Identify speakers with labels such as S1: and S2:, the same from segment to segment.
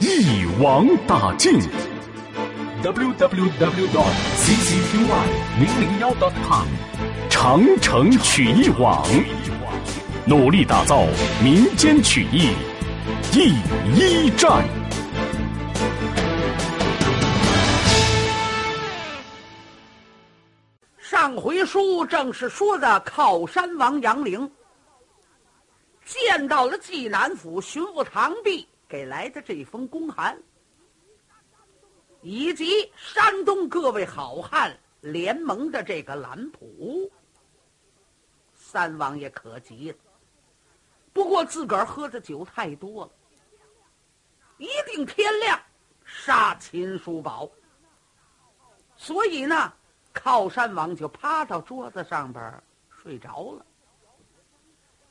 S1: 一网打尽。www dot ccqy 零零幺 dot com。长城曲艺网，努力打造民间曲艺第一站。
S2: 上回书正是说的靠山王杨凌见到了济南府巡抚唐弼给来的这封公函，以及山东各位好汉联盟的这个蓝谱。三王爷可急了，不过自个儿喝的酒太多了，一定天亮杀秦叔宝。所以呢，靠山王就趴到桌子上边睡着了。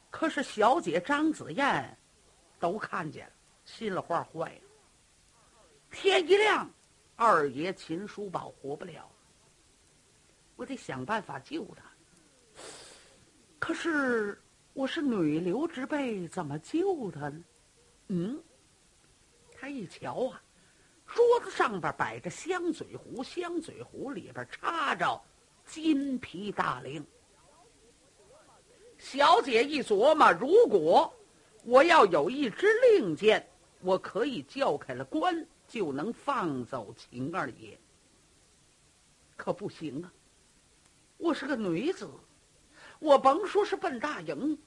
S2: 可是小姐张子燕都看见了，心里话坏了。天一亮，二爷秦叔宝活不了，我得想办法救他。可是我是女流之辈，怎么救他呢？嗯，他一瞧啊，桌子上边摆着香嘴壶，香嘴壶里边插着金皮大令。小姐一琢磨，如果我要有一支令箭，我可以叫开了关，就能放走秦二爷。可不行啊，我是个女子。我甭说是奔大营，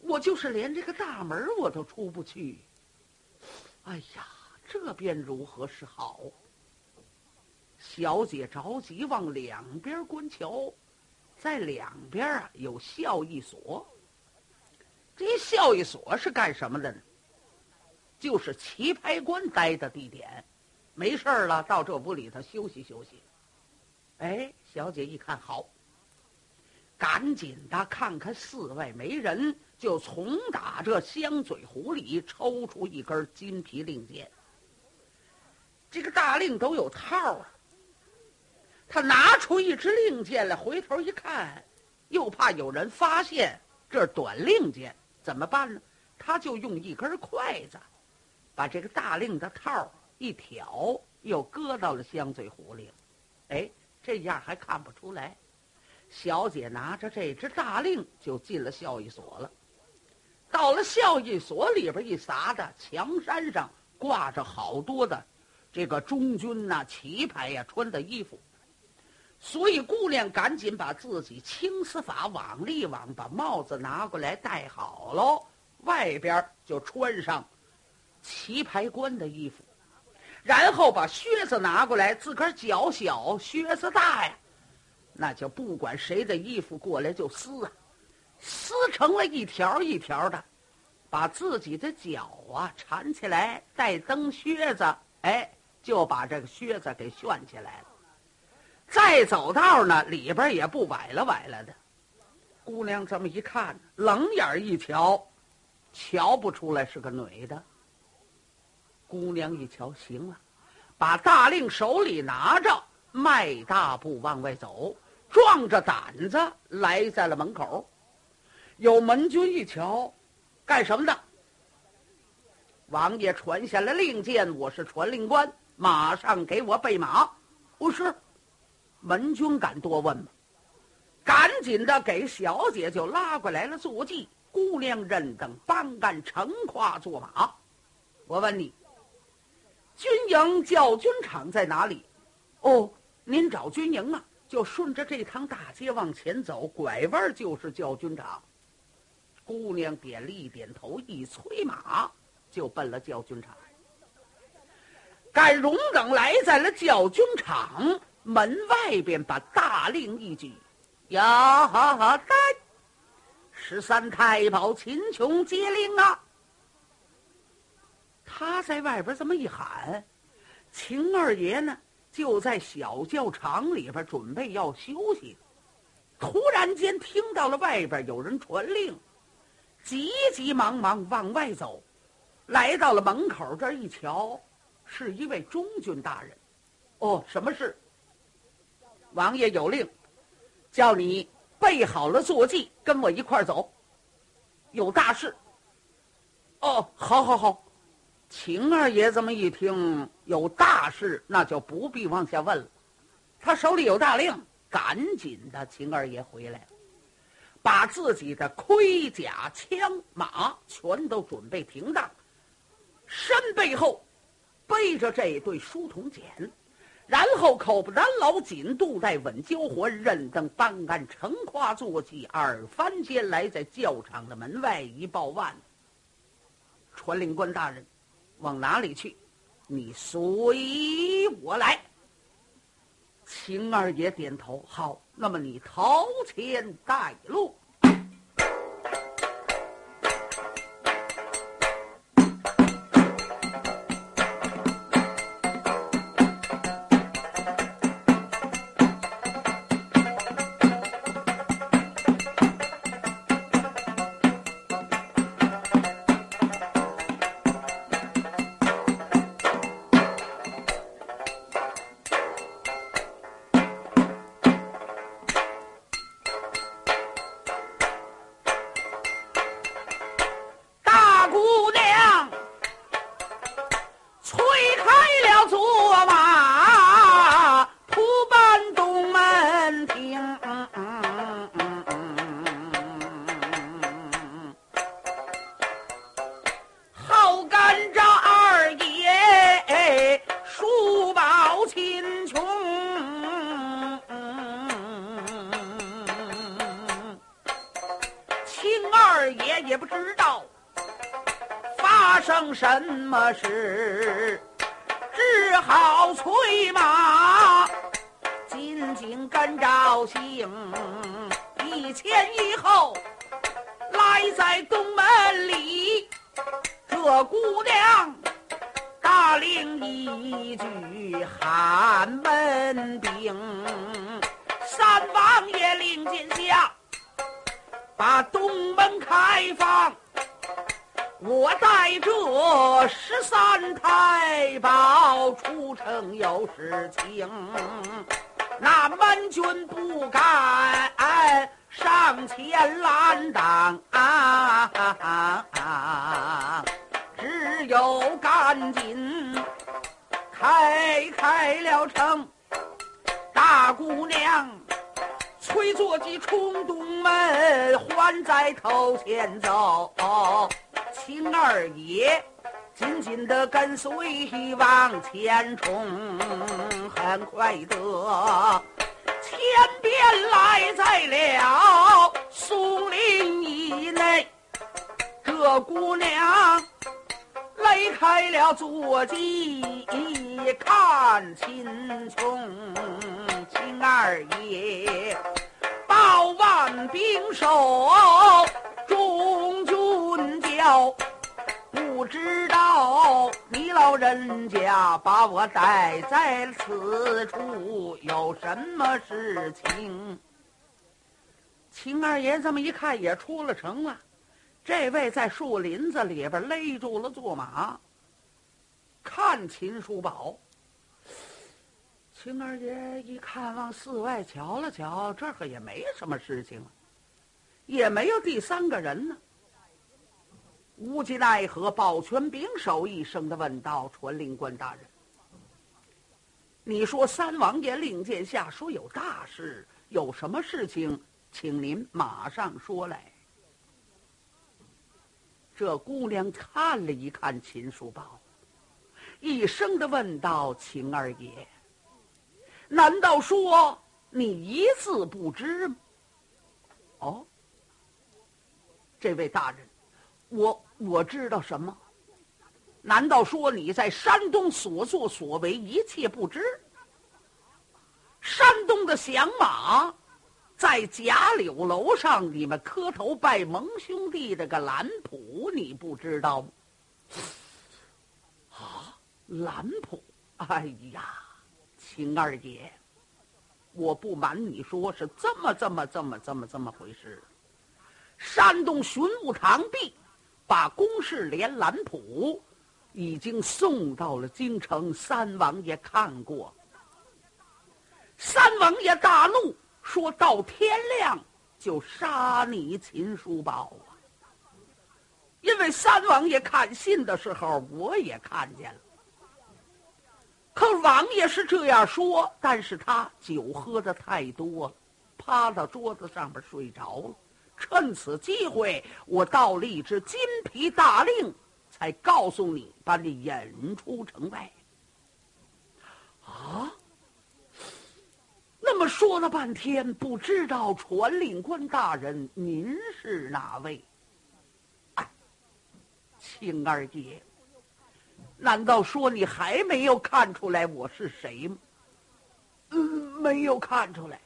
S2: 我就是连这个大门我都出不去。哎呀，这便如何是好？小姐着急往两边观瞧，在两边啊有孝义所。这孝义所是干什么的呢？就是棋牌官待的地点。没事了，到这屋里头休息休息。哎，小姐一看，好。赶紧的，看看四外没人，就从打这香嘴壶里抽出一根金皮令箭。这个大令都有套啊。他拿出一支令箭来，回头一看，又怕有人发现这短令箭，怎么办呢？他就用一根筷子，把这个大令的套一挑，又搁到了香嘴壶里了。哎，这样还看不出来。小姐拿着这只大令就进了孝义所了。到了孝义所里边一撒的墙山上挂着好多的这个中军呐旗牌呀穿的衣服，所以姑娘赶紧把自己青丝法往里往，把帽子拿过来戴好喽，外边就穿上棋牌官的衣服，然后把靴子拿过来，自个儿脚小，靴子大呀。那就不管谁的衣服过来就撕啊，撕成了一条一条的，把自己的脚啊缠起来，带蹬靴子，哎，就把这个靴子给旋起来了。再走道呢，里边也不崴了崴了的。姑娘这么一看，冷眼一瞧，瞧不出来是个女的。姑娘一瞧，行了，把大令手里拿着，迈大步往外走。壮着胆子来在了门口，有门军一瞧，干什么的？王爷传下了令箭，我是传令官，马上给我备马。不是，门军敢多问吗？赶紧的给小姐就拉过来了坐骑，姑娘认等帮干乘跨坐马。我问你，军营教军场在哪里？哦，您找军营啊？就顺着这趟大街往前走，拐弯就是教军场。姑娘点了一点头，一催马就奔了教军场。赶荣等来在了教军场门外边，把大令一举，呀哈哈！带十三太保秦琼接令啊！他在外边这么一喊，秦二爷呢，就在小教场里边准备要休息，突然间听到了外边有人传令，急急忙忙往外走，来到了门口这一瞧，是一位中军大人。哦，什么事？王爷有令，叫你备好了坐骑，跟我一块儿走。有大事。哦，好，好，好。秦二爷这么一听有大事，那就不必往下问了。他手里有大令，赶紧的，秦二爷回来，把自己的盔甲、枪马全都准备停当，身背后背着这对书童锏，然后口不单老，紧肚带稳，交环任登班杆，乘胯坐骑，二番间来在教场的门外一报万。传令官大人，往哪里去？你随我来。秦二爷点头，好。那么你头前带路。什么事？只好催马，紧紧跟着行，一前一后，来在东门里。这姑娘大令一句喊门兵，三王爷令箭下，把东门开放。我带着十三太保出城有事情，那门军不敢上前拦挡，只有赶紧开开了城。大姑娘催坐骑冲东门，还在头前走。秦二爷紧紧的跟随往前冲，很快的前边来在了松林以内。这姑娘离开了坐骑，看秦琼，秦二爷抱万兵手。不知道你老人家把我带在此处有什么事情？秦二爷这么一看，也出了城了。这位在树林子里边勒住了坐马，看秦叔宝。秦二爷一看，往寺外瞧了瞧，这可也没什么事情，也没有第三个人呢。无计奈何，保全兵手一声的问道：“传令官大人，你说三王爷令箭下，说有大事，有什么事情，请您马上说来。”这姑娘看了一看秦叔宝，一声的问道：“秦二爷，难道说你一字不知吗？”哦，这位大人。我我知道什么？难道说你在山东所作所为一切不知？山东的响马，在贾柳楼上，你们磕头拜蒙兄弟这个蓝谱，你不知道吗？啊，蓝谱！哎呀，秦二爷，我不瞒你说，是这么这么这么这么这么回事。山东巡务堂弟把公事连蓝谱已经送到了京城，三王爷看过。三王爷大怒，说到天亮就杀你秦叔宝啊！因为三王爷看信的时候，我也看见了。可王爷是这样说，但是他酒喝的太多了，趴到桌子上边睡着了。趁此机会，我倒了一支金皮大令，才告诉你把你引出城外。啊！那么说了半天，不知道传令官大人您是哪位？哎，青二爷。难道说你还没有看出来我是谁吗？嗯，没有看出来。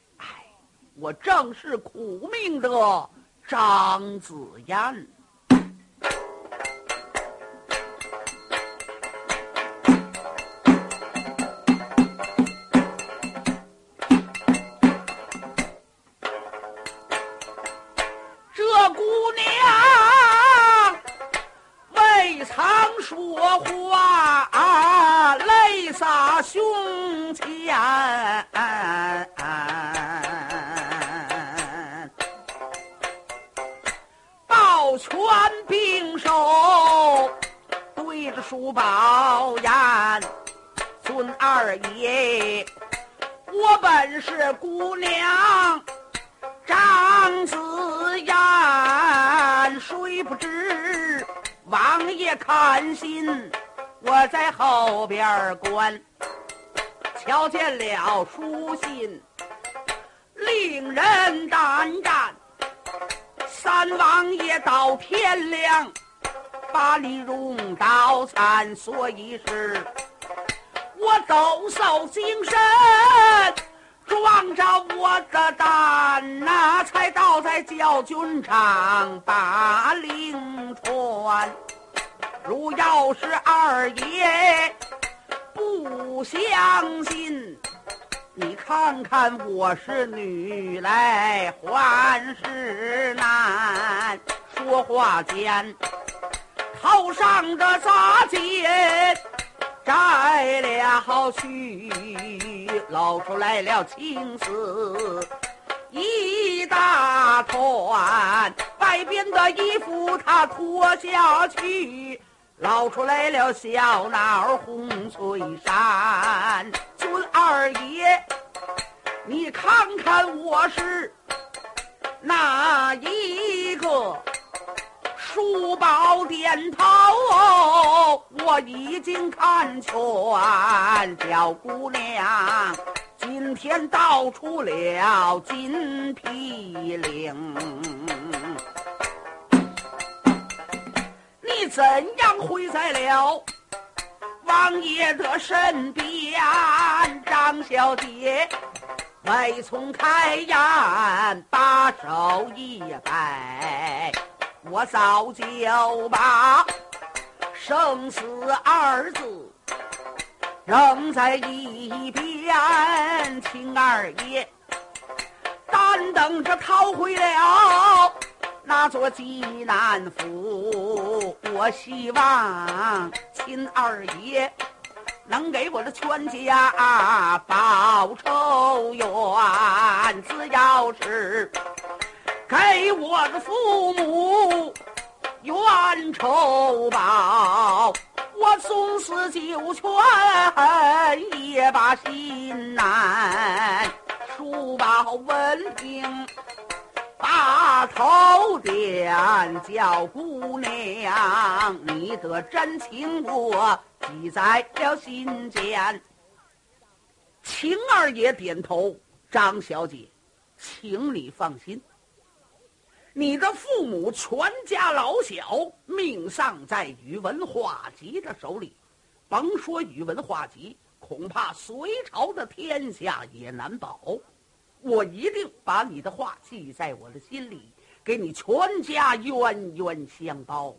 S2: 我正是苦命的张子嫣。王爷看信，我在后边观，瞧见了书信，令人胆战。三王爷到天亮。把你荣到残，所以是我抖擞精神，壮着我的胆呐，才倒在教军场把令传。如要是二爷不相信，你看看我是女来还是男？说话间。头上的扎结摘了去，露出来了青丝一大团。外边的衣服他脱下去，捞出来了小脑红翠山。尊二爷，你看看我是哪一个？书宝点头，我已经看全。小姑娘，今天道出了金皮令，怎样会在了王爷的身边？张小姐，未从开言，把手一摆。我早就把生死二字扔在一边，秦二爷单等着逃回了那座济南府。我希望秦二爷能给我的全家报仇冤，只要是。给我的父母冤仇报，我纵死九泉也把心难。书报文凭，把头点，叫姑娘，你的真情我记在了心间。秦二爷点头，张小姐，请你放心。你的父母全家老小命丧在宇文化及的手里，甭说宇文化及，恐怕隋朝的天下也难保。我一定把你的话记在我的心里，给你全家冤冤相报。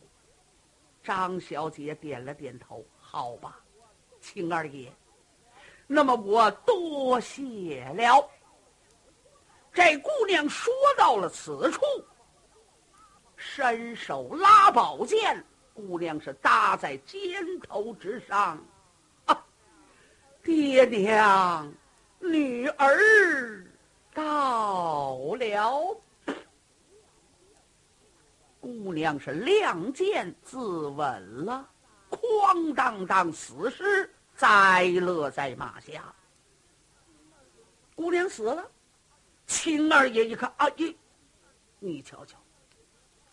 S2: 张小姐点了点头，好吧，青二爷，那么我多谢了。这姑娘说到了此处，伸手拉宝剑，姑娘是搭在肩头之上。啊，爹娘，女儿到了。姑娘是亮剑自刎了，哐当当死尸栽落在马下。姑娘死了，秦二爷一看，啊咦，你瞧瞧，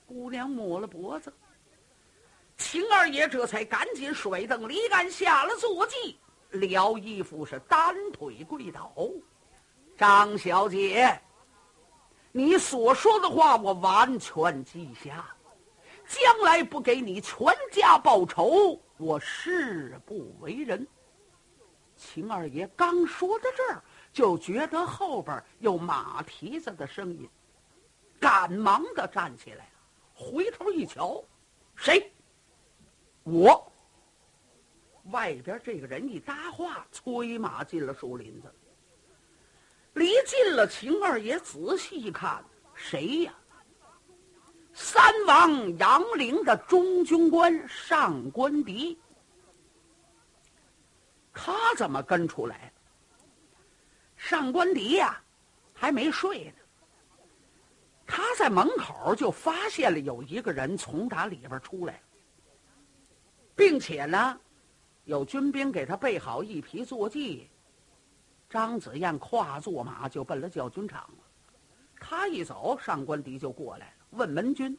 S2: 姑娘抹了脖子。秦二爷这才赶紧甩蹬离杆下了坐骑，撩衣服是单腿跪倒。张小姐。你所说的话，我完全记下。将来不给你全家报仇，我誓不为人。秦二爷刚说到这儿，就觉得后边有马蹄子的声音，赶忙的站起来了，回头一瞧，谁？我。外边这个人一搭话，催马进了树林子。离近了，秦二爷仔细一看，谁呀？三王杨凌的中军官上官迪。他怎么跟出来？上官迪呀，还没睡呢。他在门口就发现了有一个人从打里边出来，并且呢，有军兵给他备好一匹坐骑。张子燕跨坐马就奔了教军场了。他一走，上官迪就过来了，问门军：“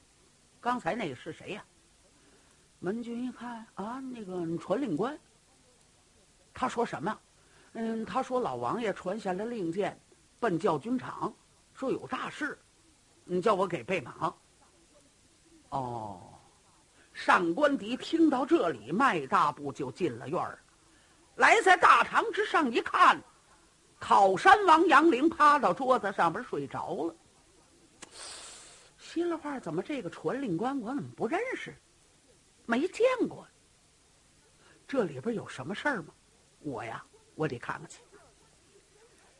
S2: 刚才那个是谁呀？”门军一看啊，那个传令官。他说什么？嗯，他说老王爷传下来令箭，奔教军场，说有大事，你叫我给备马。哦，上官迪听到这里，迈大步就进了院儿，来在大堂之上一看。考山王杨凌趴到桌子上边睡着了。心里话：怎么这个传令官我怎么不认识？没见过。这里边有什么事儿吗？我呀，我得看看去。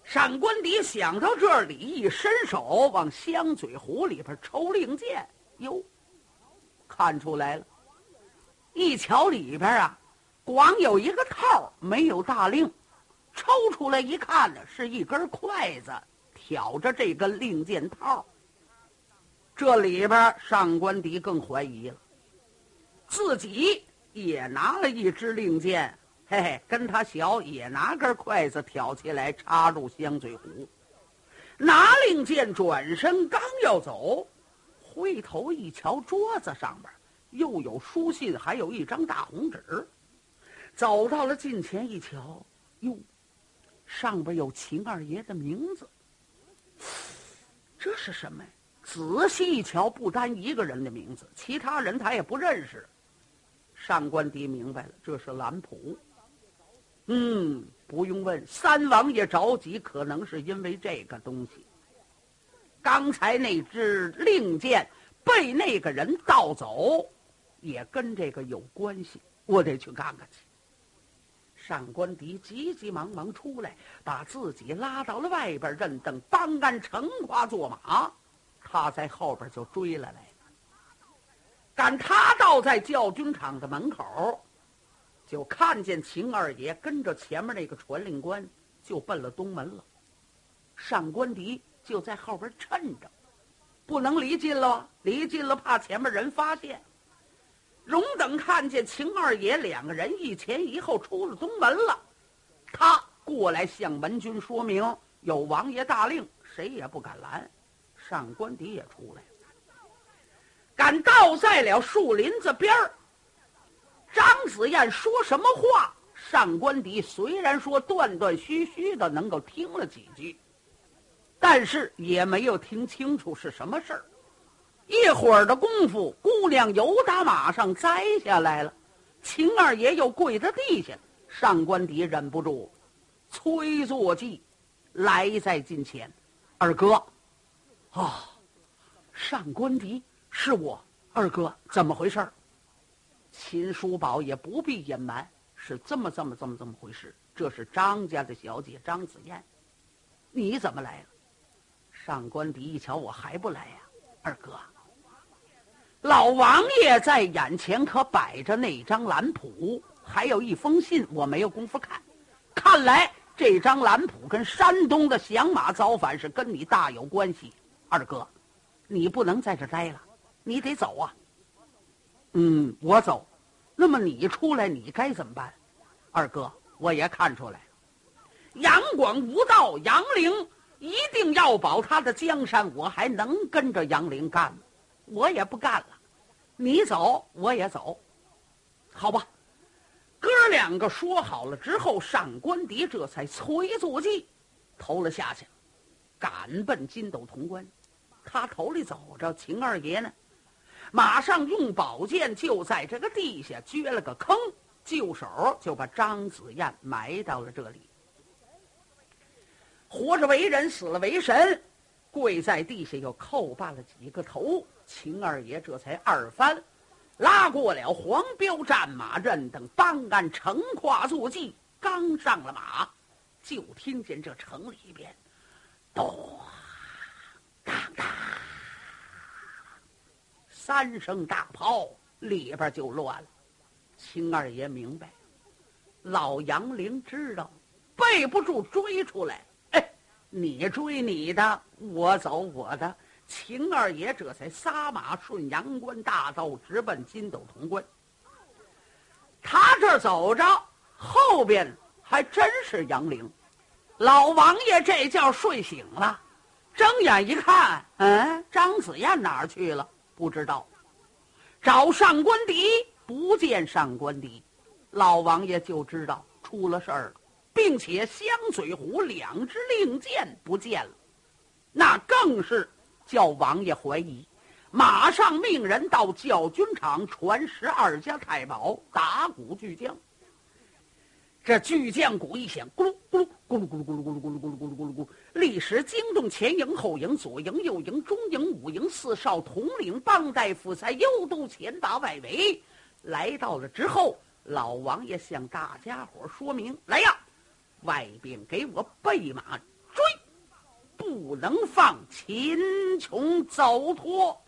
S2: 上官迪想到这里，一伸手往香嘴壶里边抽令箭，哟，看出来了。一瞧里边啊，光有一个套，没有大令。抽出来一看呢，是一根筷子挑着这根令箭套。这里边上官迪更怀疑了，自己也拿了一支令箭，嘿嘿，跟他小也拿根筷子挑起来插入香嘴壶，拿令箭转身刚要走，回头一瞧桌子上边又有书信，还有一张大红纸，走到了近前一瞧，哟。上边有秦二爷的名字，这是什么呀？仔细一瞧，不单一个人的名字，其他人他也不认识。上官迪明白了，这是兰普。嗯，不用问，三王爷着急，可能是因为这个东西。刚才那支令箭被那个人盗走，也跟这个有关系。我得去看看去。上官迪急急忙忙出来，把自己拉到了外边，认等帮安乘夸坐马，他在后边就追了来。赶他到在教军场的门口，就看见秦二爷跟着前面那个传令官就奔了东门了。上官迪就在后边趁着，不能离近了，离近了怕前面人发现。荣等看见秦二爷两个人一前一后出了东门了，他过来向门军说明有王爷大令，谁也不敢拦。上官迪也出来了，赶到在了树林子边儿。张子燕说什么话？上官迪虽然说断断续续的能够听了几句，但是也没有听清楚是什么事儿。一会儿的功夫，姑娘由打马上摘下来了，秦二爷又跪在地下。上官迪忍不住，催坐骑来在近前。二哥，啊，上官迪是我二哥，怎么回事秦叔宝也不必隐瞒，是这么这么这么这么回事。这是张家的小姐张子燕，你怎么来了？上官迪一瞧，我还不来呀，二哥。老王爷在眼前可摆着那张蓝谱，还有一封信，我没有功夫看。看来这张蓝谱跟山东的响马造反是跟你大有关系，二哥，你不能在这待了，你得走啊。嗯，我走。那么你出来，你该怎么办？二哥，我也看出来了，杨广无道，杨凌一定要保他的江山，我还能跟着杨凌干吗？我也不干了，你走我也走，好吧。哥儿两个说好了之后，上官迪这才催坐骑，投了下去，赶奔金斗潼关。他头里走着，秦二爷呢，马上用宝剑就在这个地下掘了个坑，就手就把张子燕埋到了这里。活着为人，死了为神，跪在地下又叩拜了几个头。秦二爷这才二番，拉过了黄标战马，阵等办案乘跨坐骑，刚上了马，就听见这城里边，咚，当当，三声大炮，里边就乱了。秦二爷明白，老杨凌知道，背不住追出来。哎，你追你的，我走我的。秦二爷这才撒马顺阳关大道，直奔金斗潼关。他这走着，后边还真是杨凌。老王爷这觉睡醒了，睁眼一看，嗯，张子燕哪儿去了？不知道。找上官迪，不见上官迪，老王爷就知道出了事儿了，并且香嘴虎两支令箭不见了，那更是。叫王爷怀疑，马上命人到教军场传十二家太保打鼓巨将。这巨将鼓一响，咕噜咕噜咕噜咕噜咕噜咕噜咕噜咕噜咕噜咕噜咕噜咕，立时惊动前营后营左营右营中营五营四少统领帮带副才右都前打外围，来到了之后，老王爷向大家伙说明：来呀，外边给我备马。不能放秦琼走脱。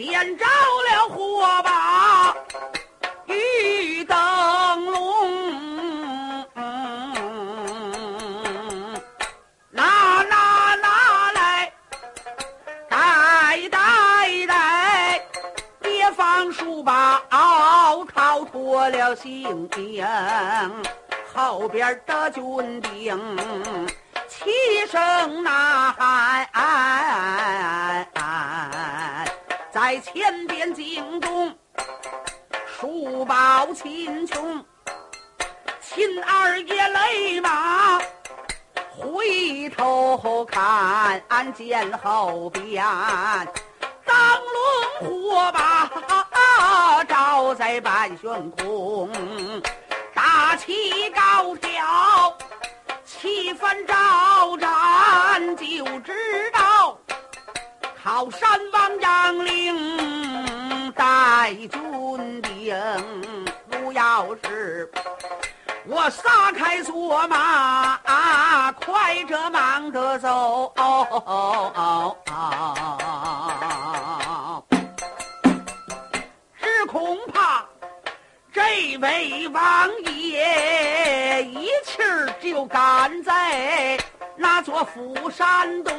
S2: 点着了火把，玉灯笼，拿拿拿来，带带来，别放书包，逃脱了性命，后边的军兵齐声呐喊。在前边惊动书报秦琼，秦二爷勒马回头看，见后边当轮火把。照在半悬空，大旗高挑，气氛招展，就知道靠山王杨凌带军兵。如要是我撒开坐马，快着忙着走。恐怕这位王爷一气儿就赶在那座釜山东，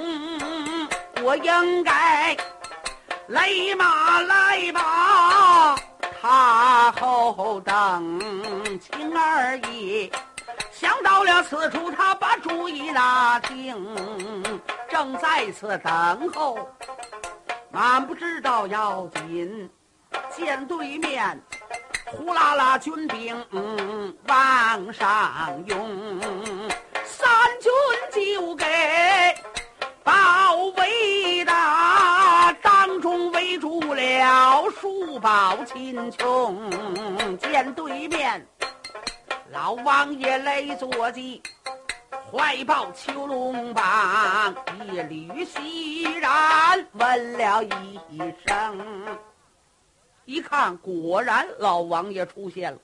S2: 我应该来马来吧，他后等秦二爷。想到了此处，他把主意拿定，正在此等候，俺不知道要紧。见对面，呼啦啦军兵往上涌，报秦琼。见对面老王爷来坐骑，怀抱囚龙棒，一缕熙然问了一声。一看，果然老王爷出现了。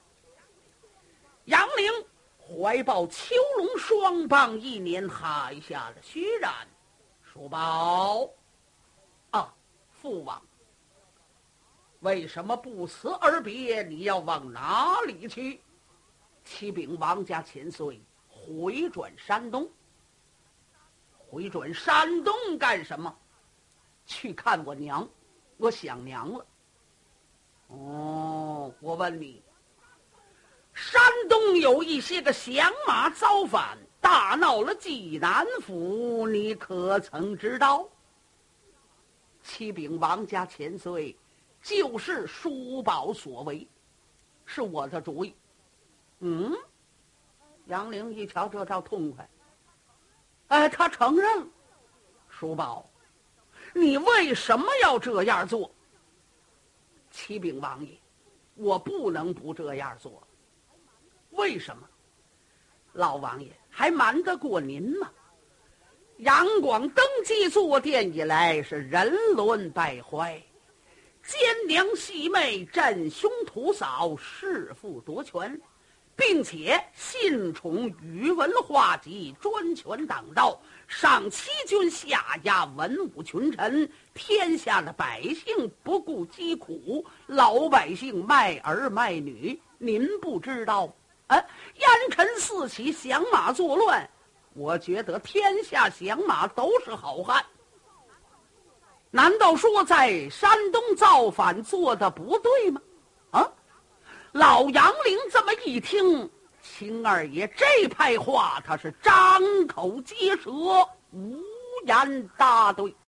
S2: 杨凌怀抱秋龙双棒，一年海下的虚然。叔宝，啊，父王，为什么不辞而别？你要往哪里去？启禀王家千岁，回转山东。回转山东干什么？去看我娘，我想娘了。哦，我问你，山东有一些个响马造反，大闹了济南府，你可曾知道？启禀王家千岁，就是叔宝所为，是我的主意。嗯，杨凌一瞧这招痛快，哎，他承认了。叔宝，你为什么要这样做？启禀王爷，我不能不这样做。为什么？老王爷还瞒得过您吗？杨广登基坐殿以来，是人伦败坏，奸娘细妹，镇凶屠嫂，弑父夺权。并且信宠宇文化及，专权当道，上欺君下压文武群臣，天下的百姓不顾疾苦，老百姓卖儿卖女，您不知道？啊，烟尘四起，响马作乱，我觉得天下响马都是好汉。难道说在山东造反做的不对吗？啊？老杨凌这么一听，秦二爷这派话，他是张口结舌，无言答对。